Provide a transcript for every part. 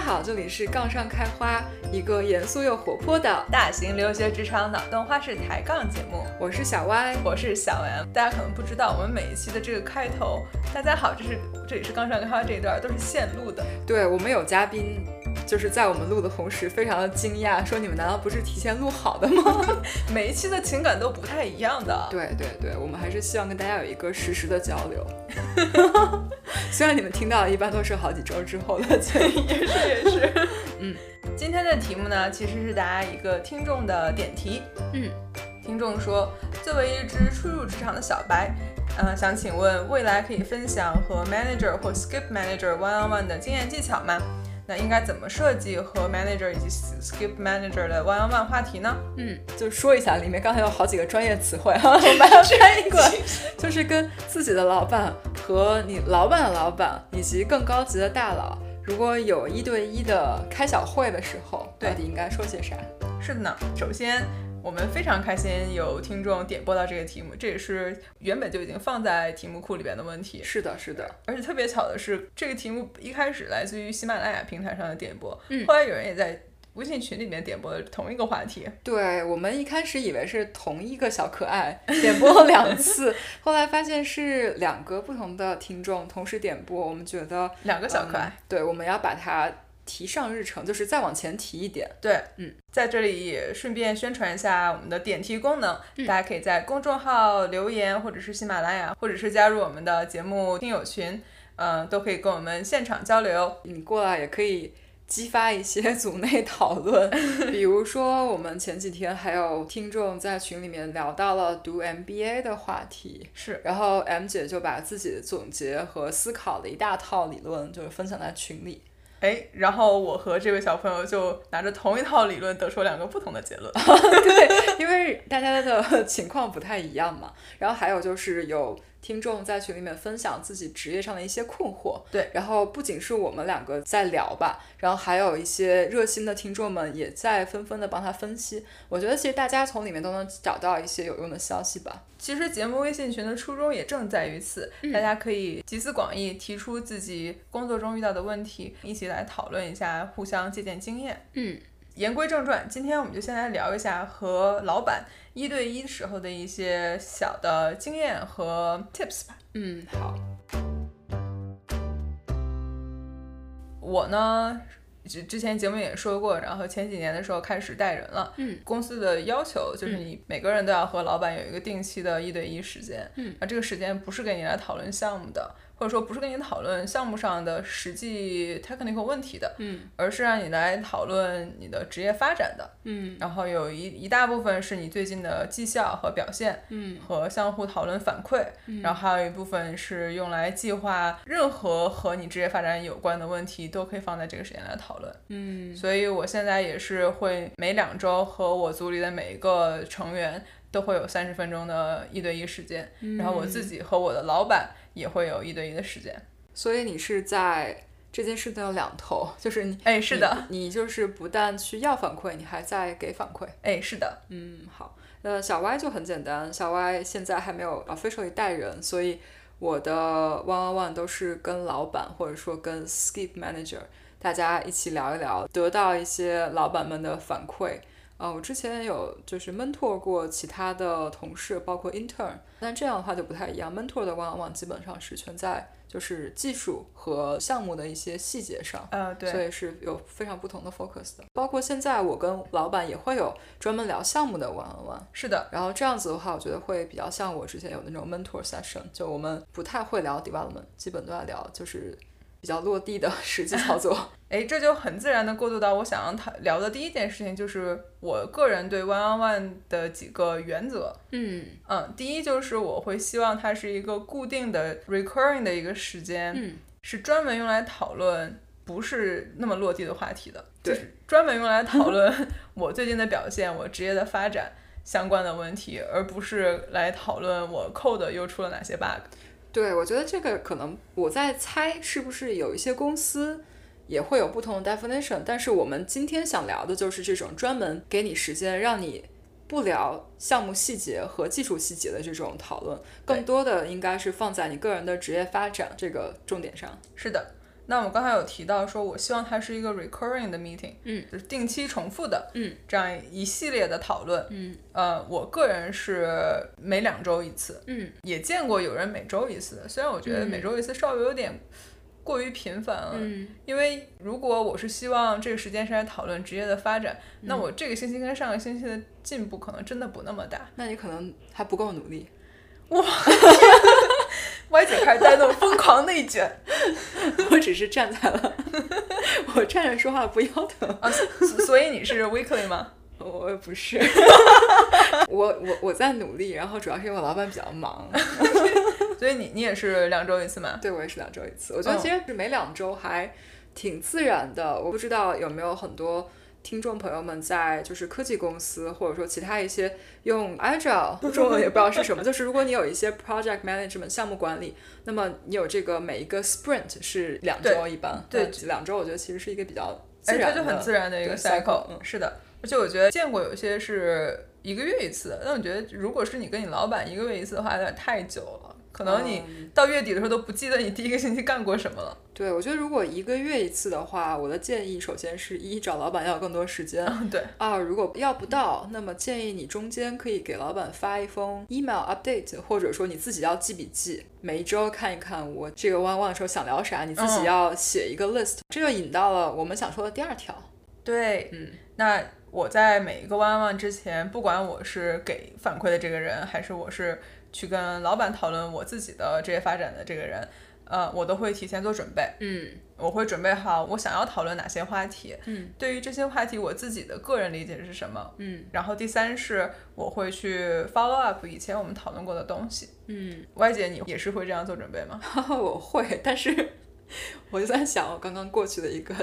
好，这里是杠上开花，一个严肃又活泼的大型留学职场脑洞花式抬杠节目。我是小歪，我是小 M。大家可能不知道，我们每一期的这个开头，大家好，这是这里是杠上开花这一段都是现录的。对我们有嘉宾，就是在我们录的同时，非常的惊讶，说你们难道不是提前录好的吗？每一期的情感都不太一样的。对对对，我们还是希望跟大家有一个实时的交流。虽然你们听到的一般都是好几周之后的，也是也是。嗯，今天的题目呢，其实是大家一个听众的点题。嗯，听众说，作为一只初入职场的小白，呃，想请问未来可以分享和 manager 或 skip manager one on one 的经验技巧吗？那应该怎么设计和 manager 以及 skip manager 的 one on one 话题呢？嗯，就说一下，里面刚才有好几个专业词汇哈，我们要拆一个，就是跟自己的老板和你老板的老板以及更高级的大佬，如果有一对一的开小会的时候，到底应该说些啥？是的呢，首先。我们非常开心有听众点播到这个题目，这也是原本就已经放在题目库里边的问题。是的，是的。而且特别巧的是，这个题目一开始来自于喜马拉雅平台上的点播，嗯，后来有人也在微信群里面点播了同一个话题。对我们一开始以为是同一个小可爱 点播了两次，后来发现是两个不同的听众同时点播，我们觉得两个小可爱，对，我们要把它。提上日程，就是再往前提一点。对，嗯，在这里也顺便宣传一下我们的点题功能，大家可以在公众号留言，或者是喜马拉雅，或者是加入我们的节目听友群，嗯，都可以跟我们现场交流。你过来也可以激发一些 组内讨论，比如说我们前几天还有听众在群里面聊到了读 MBA 的话题，是，然后 M 姐就把自己的总结和思考的一大套理论，就是分享在群里。哎，然后我和这位小朋友就拿着同一套理论，得出两个不同的结论。对，因为大家的情况不太一样嘛。然后还有就是有。听众在群里面分享自己职业上的一些困惑，对，然后不仅是我们两个在聊吧，然后还有一些热心的听众们也在纷纷的帮他分析。我觉得其实大家从里面都能找到一些有用的消息吧。其实节目微信群的初衷也正在于此，大家可以集思广益，提出自己工作中遇到的问题，一起来讨论一下，互相借鉴经验。嗯。言归正传，今天我们就先来聊一下和老板一对一时候的一些小的经验和 tips 吧。嗯，好。我呢，之之前节目也说过，然后前几年的时候开始带人了。嗯。公司的要求就是你每个人都要和老板有一个定期的一对一时间。嗯。而这个时间不是给你来讨论项目的。或者说不是跟你讨论项目上的实际 technical 问题的，嗯，而是让你来讨论你的职业发展的，嗯，然后有一一大部分是你最近的绩效和表现，嗯，和相互讨论反馈，然后还有一部分是用来计划任何和你职业发展有关的问题，都可以放在这个时间来讨论，嗯，所以我现在也是会每两周和我组里的每一个成员都会有三十分钟的一对一时间，然后我自。己和我的老板。也会有一对一的时间，所以你是在这件事情的两头，就是你，哎，是的，你就是不但去要反馈，你还在给反馈，哎，是的，嗯，好，那小 Y 就很简单，小 Y 现在还没有 officially 带人，所以我的 one on one 都是跟老板或者说跟 skip manager 大家一起聊一聊，得到一些老板们的反馈。啊，我之前有就是 mentor 过其他的同事，包括 intern，但这样的话就不太一样。mentor 的 one on one 基本上是全在就是技术和项目的一些细节上，呃，对，所以是有非常不同的 focus 的。包括现在我跟老板也会有专门聊项目的 one on one，是的。然后这样子的话，我觉得会比较像我之前有那种 mentor session，就我们不太会聊 development，基本都在聊就是。比较落地的 实际操作，哎，这就很自然的过渡到我想要谈聊的第一件事情，就是我个人对 one on one 的几个原则。嗯嗯，第一就是我会希望它是一个固定的 recurring 的一个时间，嗯，是专门用来讨论不是那么落地的话题的，就是专门用来讨论 我最近的表现、我职业的发展相关的问题，而不是来讨论我 code 又出了哪些 bug。对，我觉得这个可能我在猜，是不是有一些公司也会有不同的 definition。但是我们今天想聊的就是这种专门给你时间，让你不聊项目细节和技术细节的这种讨论，更多的应该是放在你个人的职业发展这个重点上。是的。那我们刚才有提到说，我希望它是一个 recurring 的 meeting，嗯，就是定期重复的，嗯，这样一系列的讨论，嗯，呃，我个人是每两周一次，嗯，也见过有人每周一次的，虽然我觉得每周一次稍微有点过于频繁了，嗯，因为如果我是希望这个时间是来讨论职业的发展，那我这个星期跟上个星期的进步可能真的不那么大。那你可能还不够努力。歪姐开始带动疯狂内卷 我只是站在了，我站着说话不腰疼。啊，所所以你是 weekly 吗？我也不是，我我我在努力，然后主要是因为我老板比较忙，所以你你也是两周一次吗？对我也是两周一次。我觉得其实是每两周还挺自然的。我不知道有没有很多听众朋友们在就是科技公司或者说其他一些用 agile 中文也不知道是什么，就是如果你有一些 project management 项目管理，那么你有这个每一个 sprint 是两周一般，对。那两周我觉得其实是一个比较自哎，然的，这就很自然的一个 cycle，嗯。是的。而且我觉得见过有些是一个月一次的，但我觉得如果是你跟你老板一个月一次的话，有点太久了，可能你嗯。到月底的时候都不记得你第一个星期干过什么了。对，我觉得如果一个月一次的话，我的建议首先是一找老板要更多时间，嗯，对，二如果要不到，那么建议你中间可以给老板发一封 email update，或者说你自己要记笔记，每一周看一看我这个 one one 的时候想聊啥，你自己嗯。要写一个 list，、这就引到了我们想说的第二条。对，嗯，那我在每一个弯弯之前，不管我是给反馈的这个人，还是我是去跟老板讨论我自己的职业发展的这个人，呃，我都会提前做准备。嗯我会准备好我想要讨论哪些话题，嗯对于这些话题我自己的个人理解是什么。嗯然后第三是我会去 follow up 以前我们讨论过的东西。嗯，歪姐，你也是会这样做准备吗？我会，但是 我就在想，我刚刚过去的一个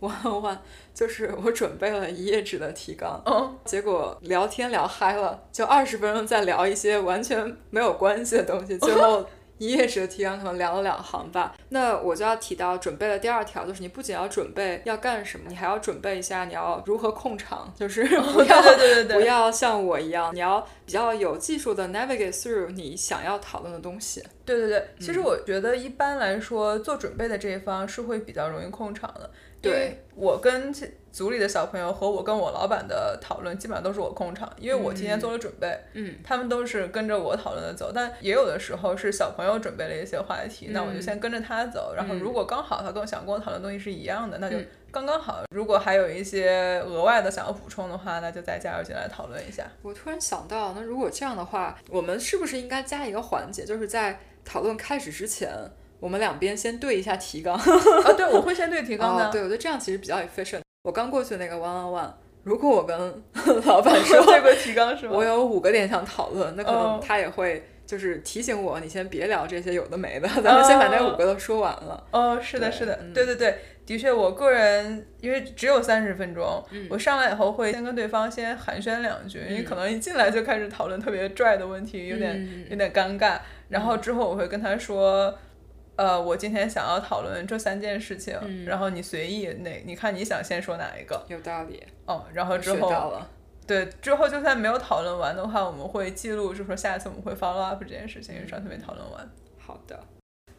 on one，就是我准备了一页纸的提纲，嗯，结果聊天聊嗨了，就二十分钟在聊一些完全没有关系的东西，最后一页纸的提纲可能聊了两行吧。那我就要提到准备的第二条，就是你不仅要准备要干什么，你还要准备一下你要如何控场，就是不要、对对对对对不要像我一样，你要比较有技术的 navigate through 你想要讨论的东西。对对对，其实我觉得一般来说，做准备的这一方是会比较容易控场的。对我跟这组里的小朋友和我跟我老板的讨论，基本上都是我控场，因为我提前做了准备，嗯他们都是跟着我讨论的走。但也有的时候是小朋友准备了一些话题，那我就先跟着他走。然后如果刚好他跟我想跟我讨论的东西是一样的，那就嗯刚刚好。如果还有一些额外的想要补充的话，那就再加入进来讨论一下。我突然想到，那如果这样的话，我们是不是应该加一个环节，就是在讨论开始之前，我们两边先对一下提纲。啊，对，我会先对提纲的。哦，对，我觉得这样其实比较 efficient。我刚过去那个 one on one，如果我跟老板说 对过提纲是吗？我有五个点想讨论，那可哦能他也会就是提醒我，你先别聊这些有的没的，咱们先把那五个都说完了。哦，是的，是的，嗯对对对，的确，我个人因为只有三十分钟，嗯我上来以后会先跟对方先寒暄两句，因为可能一进来就开始讨论特别拽的问题，有点、嗯有点尴尬。然后之后我会跟他说，呃，我今天想要讨论这三件事情，嗯然后你随意哪，你看你想先说哪一个，有道理，哦，然后之后了。对之后就算没有讨论完的话，我们会记录，就说下一次我们会 follow up 这件事情，因为上次没讨论完。好的，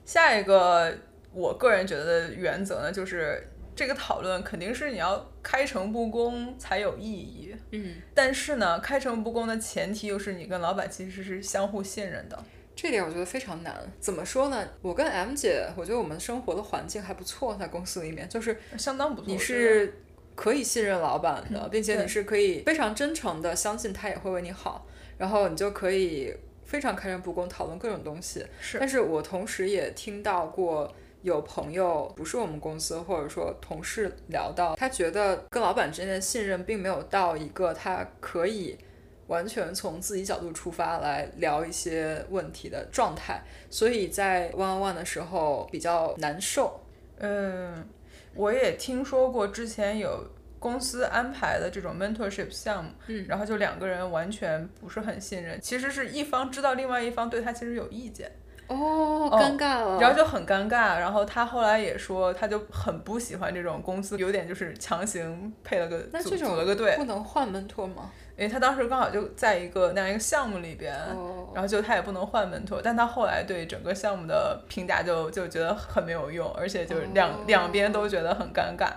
下一个，我个人觉得的原则呢，就是这个讨论肯定是你要开诚布公才有意义。嗯，但是呢，开诚布公的前提又是你跟老板其实是相互信任的。这点我觉得非常难。怎么说呢？我跟 M 姐，我觉得我们生活的环境还不错，在公司里面，就是相当不错。你是可以信任老板的，并且你是可以非常真诚的相信他也会为你好，然后你就可以非常开诚布公讨论各种东西。是但是我同时也听到过有朋友不是我们公司或者说同事聊到，他觉得跟老板之间的信任并没有到一个他可以完全从自己角度出发来聊一些问题的状态，所以在 one on one 的时候比较难受。嗯，我也听说过之前有公司安排的这种 mentorship 项目，嗯然后就两个人完全不是很信任，其实是一方知道另外一方对他其实有意见，哦，嗯尴尬了。然后就很尴尬。然后他后来也说，他就很不喜欢这种公司，有点就是强行配了个组那这种组了个队，不能换 mentor 吗？因为他当时刚好就在一个那样一个项目里边。哦，然后就他也不能换 mentor，但他后来对整个项目的评价就就觉得很没有用，而且就是两、哦两边都觉得很尴尬。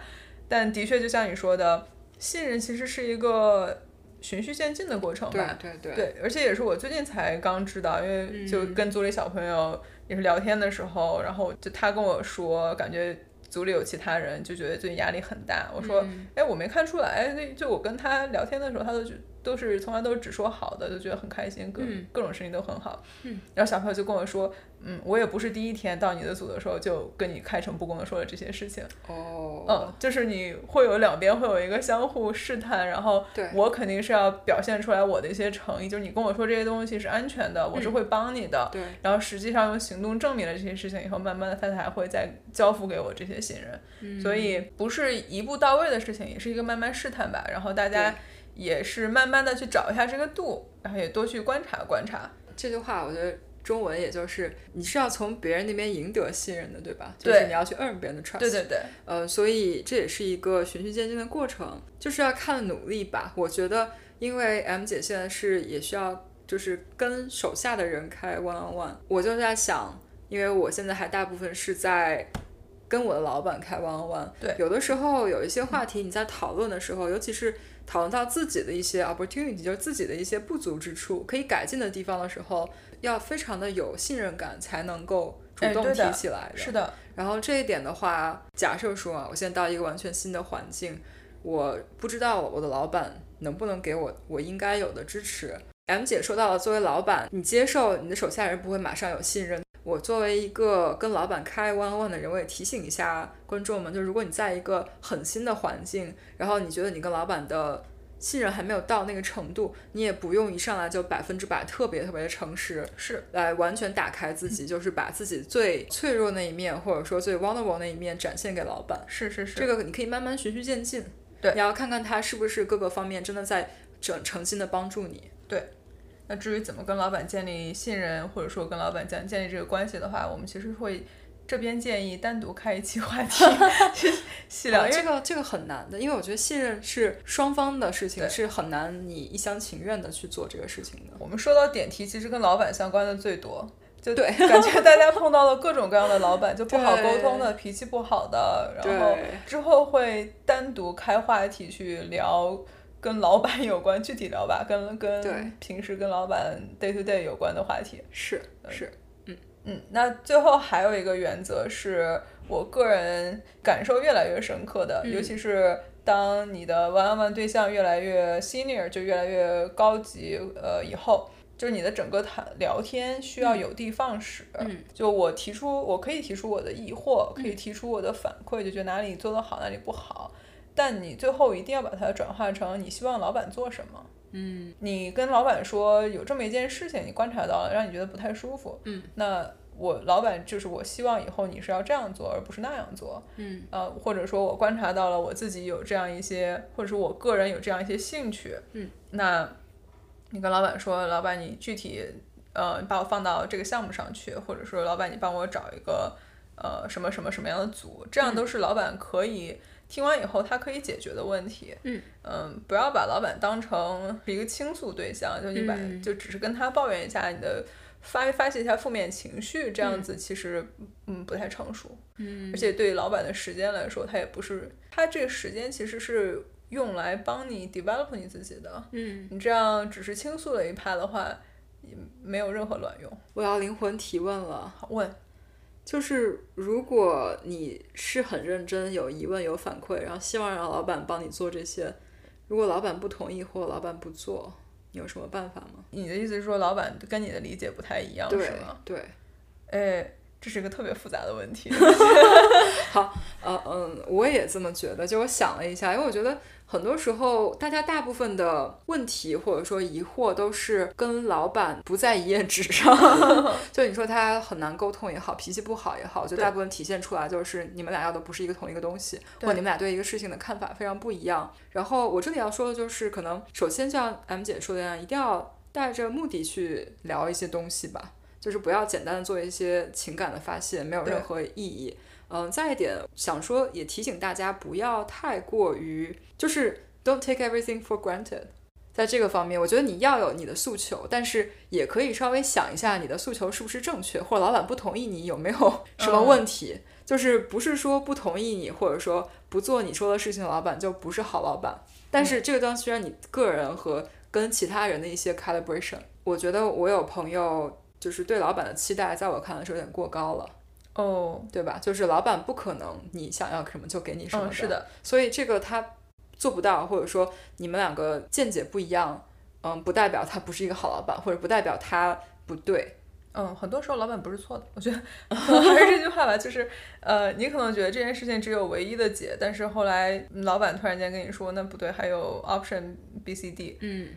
但的确就像你说的，信任其实是一个循序渐进的过程吧。对对，对，而且也是我最近才刚知道，因为就嗯跟组里小朋友也是聊天的时候，然后就他跟我说，感觉组里有其他人就觉得最近压力很大。我说，嗯哎，我没看出来，那就我跟他聊天的时候，他都觉都是从来都是只说好的，就觉得很开心，各、嗯各种事情都很好。嗯，然后小朋友就跟我说，嗯，我也不是第一天到你的组的时候就跟你开诚布公的说了这些事情。哦，嗯，就是你会有两边会有一个相互试探，然后我肯定是要表现出来我的一些诚意，就是你跟我说这些东西是安全的，我是嗯会帮你的。对，然后实际上用行动证明了这些事情以后，慢慢的他才会再交付给我这些信任。嗯所以不是一步到位的事情，也是一个慢慢试探吧。然后大家对也是慢慢的去找一下这个度，然后也多去观察观察。这句话我觉得中文也就是你是要从别人那边赢得信任的，对吧？就是你要去 earn 别人的 trust。对对对，呃，所以这也是一个循序渐进的过程，就是要看努力吧。我觉得，因为 M 姐现在是也需要就是跟手下的人开 one on one，我就在想，因为我现在还大部分是在跟我的老板开 one on one，对有的时候有一些话题你在讨论的时候，尤其是讨论到自己的一些 opportunity，就是自己的一些不足之处，可以改进的地方的时候，要非常的有信任感才能够主动提起来的。是的，然后这一点的话，假设说啊，我现在到一个完全新的环境，我不知道我的老板能不能给我我应该有的支持。M 姐说到了，作为老板，你接受你的手下人不会马上有信任。我作为一个跟老板开 one on one 的人，我也提醒一下观众们，就如果你在一个很新的环境，然后你觉得你跟老板的信任还没有到那个程度，你也不用一上来就百分之百特别特别的诚实，是。来完全打开自己，就是把自己最脆弱那一面，或者说最 vulnerable 那一面展现给老板。是是是，这个你可以慢慢循序渐进，对。你要看看他是不是各个方面真的在整诚心的帮助你。那至于怎么跟老板建立信任，或者说跟老板建建立这个关系的话，我们其实会这边建议单独开一期话题 去细聊，因为呃这个这个很难的，因为我觉得信任是双方的事情，是很难你一厢情愿的去做这个事情的。我们说到点题，其实跟老板相关的最多。就对感觉 大家碰到了各种各样的老板，就不好沟通的、脾气不好的，然后之后会单独开话题去聊跟老板有关，具体聊吧，跟跟平时跟老板 day to day 有关的话题。是是，嗯嗯，那最后还有一个原则是我个人感受越来越深刻的，嗯尤其是当你的 one on one 对象越来越 senior，就越来越高级，呃，以后。就是你的整个谈聊天需要有的放矢，嗯就我提出，我可以提出我的疑惑，可以提出我的反馈，就觉得哪里做得好，哪里不好，但你最后一定要把它转化成你希望老板做什么。嗯你跟老板说有这么一件事情，你观察到了，让你觉得不太舒服，嗯，那我老板就是我希望以后你是要这样做，而不是那样做，嗯呃，或者说我观察到了我自己有这样一些，或者说我个人有这样一些兴趣，嗯，那你跟老板说，老板你具体呃把我放到这个项目上去，或者说老板你帮我找一个呃什么什么什么样的组，这样都是老板可以。听完以后，他可以解决的问题，嗯。嗯，不要把老板当成一个倾诉对象，就你把、嗯。就只是跟他抱怨一下你的发发泄一下负面情绪，这样子其实嗯不太成熟，嗯。而且对老板的时间来说，他也不是他这个时间其实是用来帮你 develop 你自己的，嗯，你这样只是倾诉了一趴的话，也没有任何卵用。我要灵魂提问了。好问，就是如果你是很认真、有疑问、有反馈，然后希望让老板帮你做这些，如果老板不同意或老板不做，你有什么办法吗？你的意思是说老板跟你的理解不太一样，是吗？对，哎，这是一个特别复杂的问题。好，呃嗯，我也这么觉得。就我想了一下，因为我觉得很多时候大家大部分的问题或者说疑惑都是跟老板不在一页纸上。就你说他很难沟通也好，脾气不好也好，我觉得对大部分体现出来就是你们俩要的不是一个同一个东西，或你们俩对一个事情的看法非常不一样。然后我这里要说的就是，可能首先像 M 姐说的那样，一定要带着目的去聊一些东西吧。就是不要简单的做一些情感的发泄，没有任何意义。嗯，再一点想说，也提醒大家不要太过于，就是 don't take everything for granted。在这个方面，我觉得你要有你的诉求，但是也可以稍微想一下你的诉求是不是正确，或者老板不同意你有没有什么问题。就是不是说不同意你，或者说不做你说的事情的老板就不是好老板。但是这个东西需要你个人和跟其他人的一些 calibration。我觉得我有朋友就是对老板的期待，在我看来是有点过高了。哦，对吧？就是老板不可能你想要什么就给你什么的。嗯，是的。所以这个他做不到，或者说你们两个见解不一样，嗯，不代表他不是一个好老板，或者不代表他不对。嗯，很多时候老板不是错的。我觉得 还是这句话吧，就是呃，你可能觉得这件事情只有唯一的解，但是后来老板突然间跟你说那不对，还有 option B、C、D。嗯。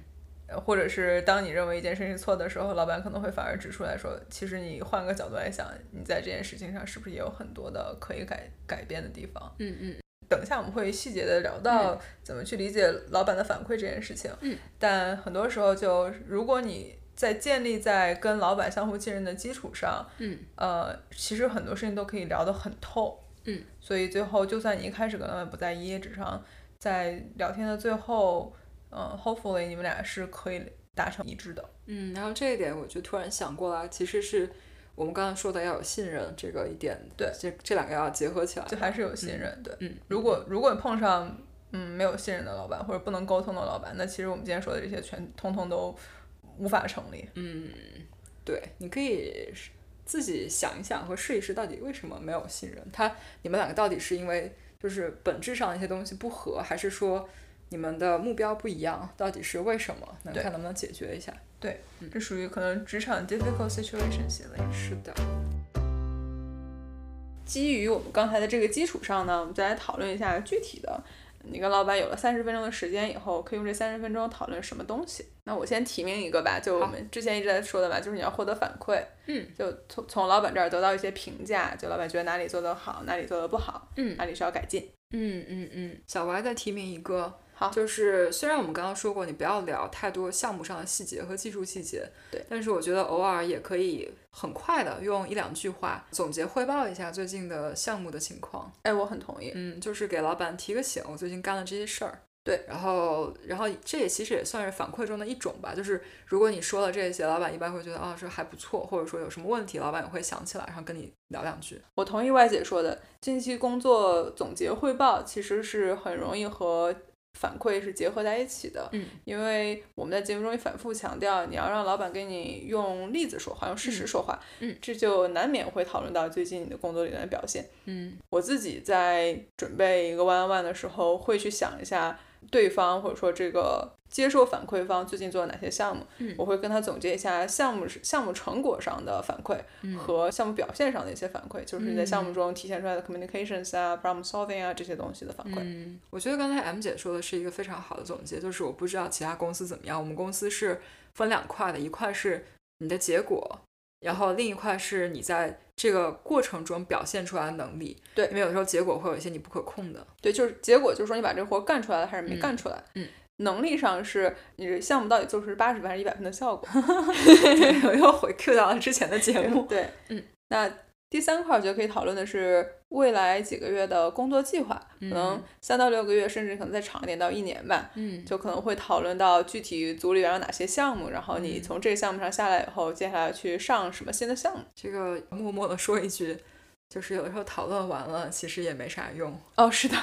或者是当你认为一件事情错的时候，老板可能会反而指出来说，其实你换个角度来想，你在这件事情上是不是也有很多的可以改改变的地方？嗯嗯。等一下我们会细节的聊到怎么去理解老板的反馈这件事情。嗯。但很多时候，就如果你在建立在跟老板相互信任的基础上，嗯，呃，其实很多事情都可以聊得很透。嗯。所以最后，就算你一开始跟老板不在一页纸上，在聊天的最后。嗯，hopefully 你们俩是可以达成一致的。嗯，然后这一点我就突然想过来，其实是我们刚才说的要有信任这个一点，对，这这两个要结合起来，就还是有信任，对，嗯，如果如果碰上嗯没有信任的老板或者不能沟通的老板，那其实我们今天说的这些全通通都无法成立。嗯，对，你可以自己想一想和试一试，到底为什么没有信任？他你们两个到底是因为就是本质上一些东西不合，还是说？你们的目标不一样，到底是为什么？能看能不能解决一下？对，这属于可能职场 difficult situation 系列。是的。基于我们刚才的这个基础上呢，我们再来讨论一下具体的。你跟老板有了三十分钟的时间以后，可以用这三十分钟讨论什么东西？那我先提名一个吧，就我们之前一直在说的吧，就是你要获得反馈。嗯。就从从老板这儿得到一些评价，就老板觉得哪里做得好，哪里做得不好，嗯，哪里需要改进。嗯嗯嗯。小歪再提名一个。好，就是虽然我们刚刚说过，你不要聊太多项目上的细节和技术细节，对，但是我觉得偶尔也可以很快的用一两句话总结汇报一下最近的项目的情况。哎，我很同意，嗯，就是给老板提个醒，我最近干了这些事儿。对，然后，然后这也其实也算是反馈中的一种吧。就是如果你说了这些，老板一般会觉得啊，这还不错，或者说有什么问题，老板也会想起来，然后跟你聊两句。我同意外姐说的，近期工作总结汇报其实是很容易和。反馈是结合在一起的，嗯，因为我们在节目中也反复强调，你要让老板给你用例子说话，用事实说话，嗯，这就难免会讨论到最近你的工作里面的表现，嗯，我自己在准备一个 one on one 的时候，会去想一下对方或者说这个。接受反馈方最近做了哪些项目，我会跟他总结一下项目项目成果上的反馈和项目表现上的一些反馈，就是你在项目中体现出来的 communications 啊，problem solving 啊这些东西的反馈。嗯，我觉得刚才 M 姐说的是一个非常好的总结，就是我不知道其他公司怎么样，我们公司是分两块的，一块是你的结果，然后另一块是你在这个过程中表现出来的能力。对，因为有的时候结果会有一些你不可控的。对，就是结果就是说你把这个活干出来了还是没干出来。嗯。能力上是你这项目到底做出是八十分还是一百分的效果？我又回 Q 到了之前的节目。对，嗯，那第三块我觉得可以讨论的是未来几个月的工作计划，可能三到六个月，甚至可能再长一点到一年吧。嗯，就可能会讨论到具体组里边有哪些项目，然后你从这个项目上下来以后，接下来去上什么新的项目。这个默默的说一句。就是有的时候讨论完了，其实也没啥用哦。是的，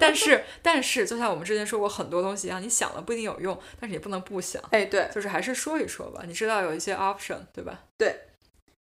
但 是但是，就像我们之前说过很多东西一样，你想了不一定有用，但是也不能不想。哎，对，就是还是说一说吧。你知道有一些 option，对吧？对。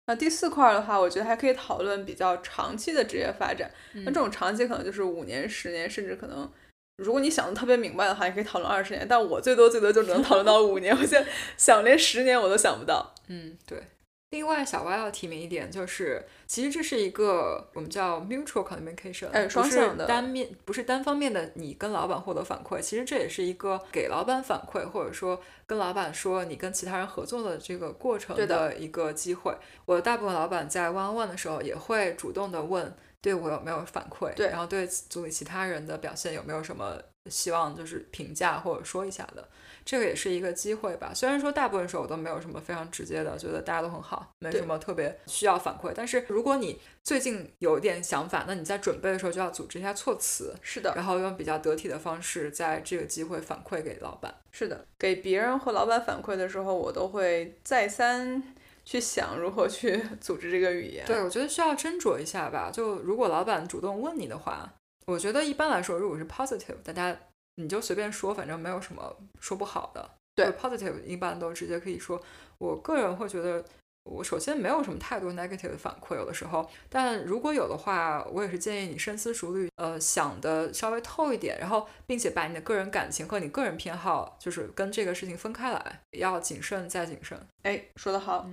那第四块的话，我觉得还可以讨论比较长期的职业发展。那这种长期可能就是五年、十年，甚至可能，如果你想的特别明白的话，也可以讨论二十年。但我最多最多就只能讨论到五年，我现在想连十年我都想不到。嗯，对。另外，小歪要提名一点，就是其实这是一个我们叫 mutual communication，哎，双向的，单面不是单方面的。你跟老板获得反馈，其实这也是一个给老板反馈，或者说跟老板说你跟其他人合作的这个过程的一个机会。我大部分老板在 one on one 的时候，也会主动的问对我有没有反馈，对，然后对组里其他人的表现有没有什么希望就是评价或者说一下的。这个也是一个机会吧。虽然说大部分时候我都没有什么非常直接的，觉得大家都很好，没什么特别需要反馈。但是如果你最近有点想法，那你在准备的时候就要组织一下措辞，是的，然后用比较得体的方式，在这个机会反馈给老板。是的，给别人和老板反馈的时候，我都会再三去想如何去 组织这个语言。对，我觉得需要斟酌一下吧。就如果老板主动问你的话，我觉得一般来说，如果是 positive，大家。你就随便说，反正没有什么说不好的。对，positive 一般都直接可以说。我个人会觉得，我首先没有什么太多 negative 的反馈，有的时候。但如果有的话，我也是建议你深思熟虑，呃，想的稍微透一点，然后并且把你的个人感情和你个人偏好，就是跟这个事情分开来，要谨慎再谨慎。哎，说得好。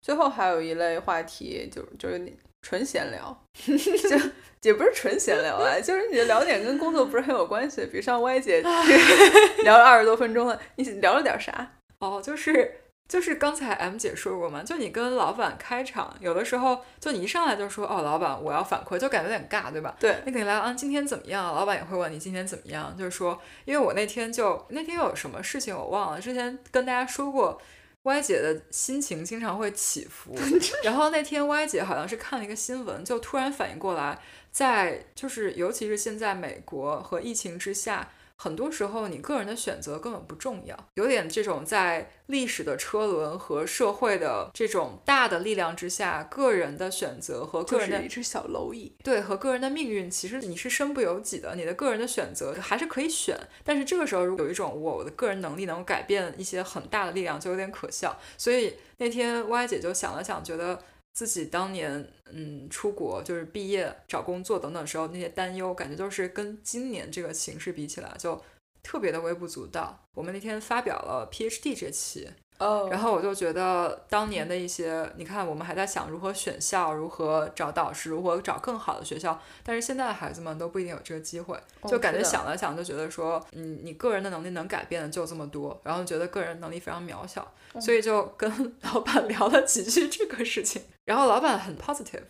最后还有一类话题，就就是你。纯闲聊，就也不是纯闲聊啊，就是你的聊点跟工作不是很有关系。比如像 Y 姐聊了二十多分钟了，你聊了点啥？哦，就是就是刚才 M 姐说过嘛，就你跟老板开场，有的时候就你一上来就说哦，老板我要反馈，就感觉有点尬，对吧？对，你肯定来啊，今天怎么样？老板也会问你今天怎么样，就是说，因为我那天就那天有什么事情我忘了，之前跟大家说过。Y 姐的心情经常会起伏，然后那天 Y 姐好像是看了一个新闻，就突然反应过来，在就是尤其是现在美国和疫情之下。很多时候，你个人的选择根本不重要，有点这种在历史的车轮和社会的这种大的力量之下，个人的选择和个人的一只小蝼蚁，对，和个人的命运，其实你是身不由己的。你的个人的选择还是可以选，但是这个时候如果有一种我的个人能力能改变一些很大的力量，就有点可笑。所以那天歪姐就想了想，觉得。自己当年，嗯，出国就是毕业找工作等等时候那些担忧，感觉都是跟今年这个形势比起来，就特别的微不足道。我们那天发表了 PhD 这期。哦，然后我就觉得当年的一些，你看我们还在想如何选校、如何找导师、如何找更好的学校，但是现在的孩子们都不一定有这个机会，就感觉想了想就觉得说，嗯，你个人的能力能改变的就这么多，然后觉得个人能力非常渺小，所以就跟 老板聊了几句这个事情，然后老板很 positive，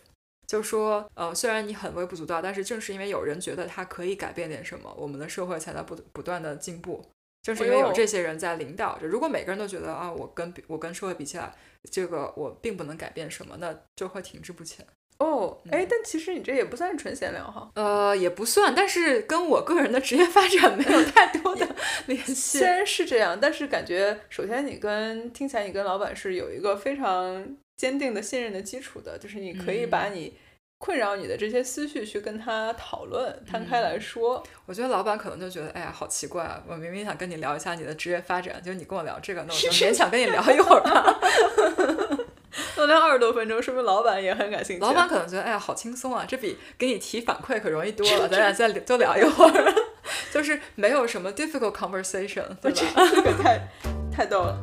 就说，呃，虽然你很微不足道，但是正是因为有人觉得他可以改变点什么，我们的社会才在不不断的进步。正是因为有这些人在领导着，如果每个人都觉得啊，我跟我跟社会比起来，这个我并不能改变什么，那就会停滞不前。哦，哎，但其实你这也不算纯闲聊哈。呃，也不算，但是跟我个人的职业发展没有太多的 联系。虽然是这样，但是感觉首先你跟听起来你跟老板是有一个非常坚定的信任的基础的，就是你可以把你。困扰你的这些思绪，去跟他讨论，摊开来说。我觉得老板可能就觉得，哎呀，好奇怪啊！我明明想跟你聊一下你的职业发展，就你跟我聊这个，那我就勉强跟你聊一会儿吧。都聊二十多分钟，说明老板也很感兴趣。老板可能觉得，哎呀，好轻松啊，这比给你提反馈可容易多了。咱俩再多聊一会儿，就是没有什么 difficult conversation，对吧？这个太太逗了。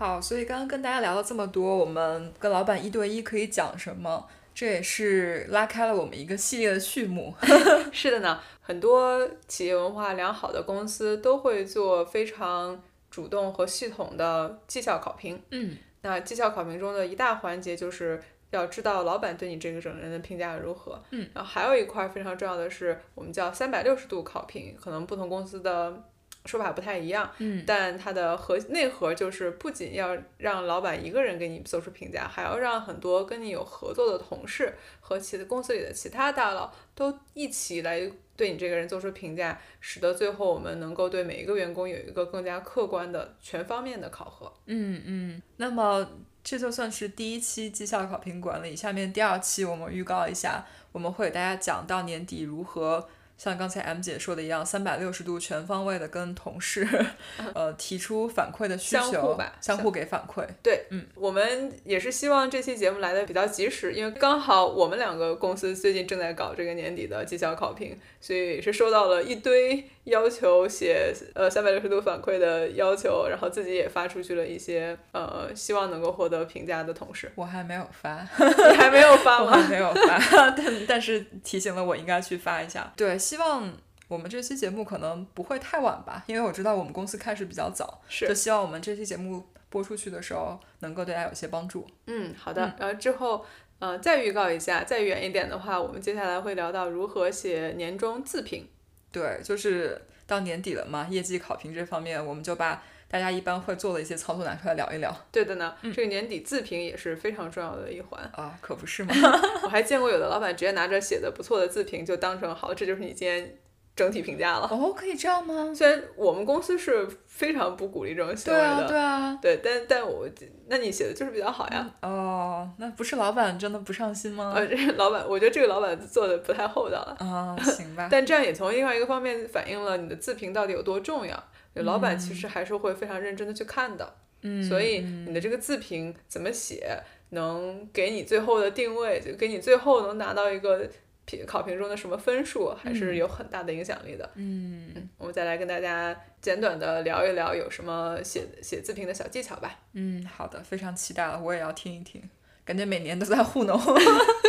好，所以刚刚跟大家聊了这么多，我们跟老板一对一可以讲什么？这也是拉开了我们一个系列的序幕。是的呢，很多企业文化良好的公司都会做非常主动和系统的绩效考评。嗯，那绩效考评中的一大环节就是要知道老板对你这个整人的评价如何。嗯，然后还有一块非常重要的是，我们叫三百六十度考评，可能不同公司的。说法不太一样，嗯，但它的核内核就是不仅要让老板一个人给你做出评价，还要让很多跟你有合作的同事和其他公司里的其他大佬都一起来对你这个人做出评价，使得最后我们能够对每一个员工有一个更加客观的全方面的考核。嗯嗯，那么这就算是第一期绩效考评管理，下面第二期我们预告一下，我们会给大家讲到年底如何。像刚才 M 姐说的一样，三百六十度全方位的跟同事，呃，提出反馈的需求，相互吧，相互给反馈。对，嗯，我们也是希望这期节目来的比较及时，因为刚好我们两个公司最近正在搞这个年底的绩效考评，所以是收到了一堆要求写呃三百六十度反馈的要求，然后自己也发出去了一些呃希望能够获得评价的同事。我还没有发，你还没有发吗？没有发，但但是提醒了我应该去发一下。对。希望我们这期节目可能不会太晚吧，因为我知道我们公司开始比较早，是就希望我们这期节目播出去的时候能够对大家有些帮助。嗯，好的。然后之后，呃，再预告一下，再远一点的话，我们接下来会聊到如何写年终自评。对，就是到年底了嘛，业绩考评这方面，我们就把大家一般会做的一些操作拿出来聊一聊。对的呢，这个年底自评也是非常重要的一环。啊，可不是吗？我还见过有的老板直接拿着写的不错的自评就当成好，这就是你今天整体评价了。哦，可以这样吗？虽然我们公司是非常不鼓励这种行为的，对啊，对啊。对，但但我那你写的就是比较好呀。哦，那不是老板真的不上心吗？呃，这个老板，我觉得这个老板做的不太厚道了。啊，行吧。但这样也从另外一个方面反映了你的自评到底有多重要。老板其实还是会非常认真的去看的。嗯。所以你的这个自评怎么写，能给你最后的定位，就给你最后能拿到一个评考评中的什么分数，还是有很大的影响力的。嗯。我们再来跟大家简短的聊一聊有什么写写自评的小技巧吧。嗯，好的，非常期待了，我也要听一听。感觉每年都在糊弄，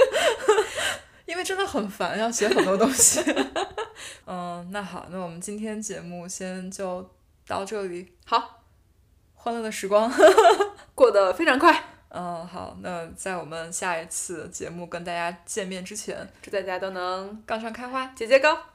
因为真的很烦，要写很多东西。嗯，那好，那我们今天节目先就到这里。好，欢乐的时光 过得非常快。嗯，好，那在我们下一次节目跟大家见面之前，祝大家都能杠上开花，节节高。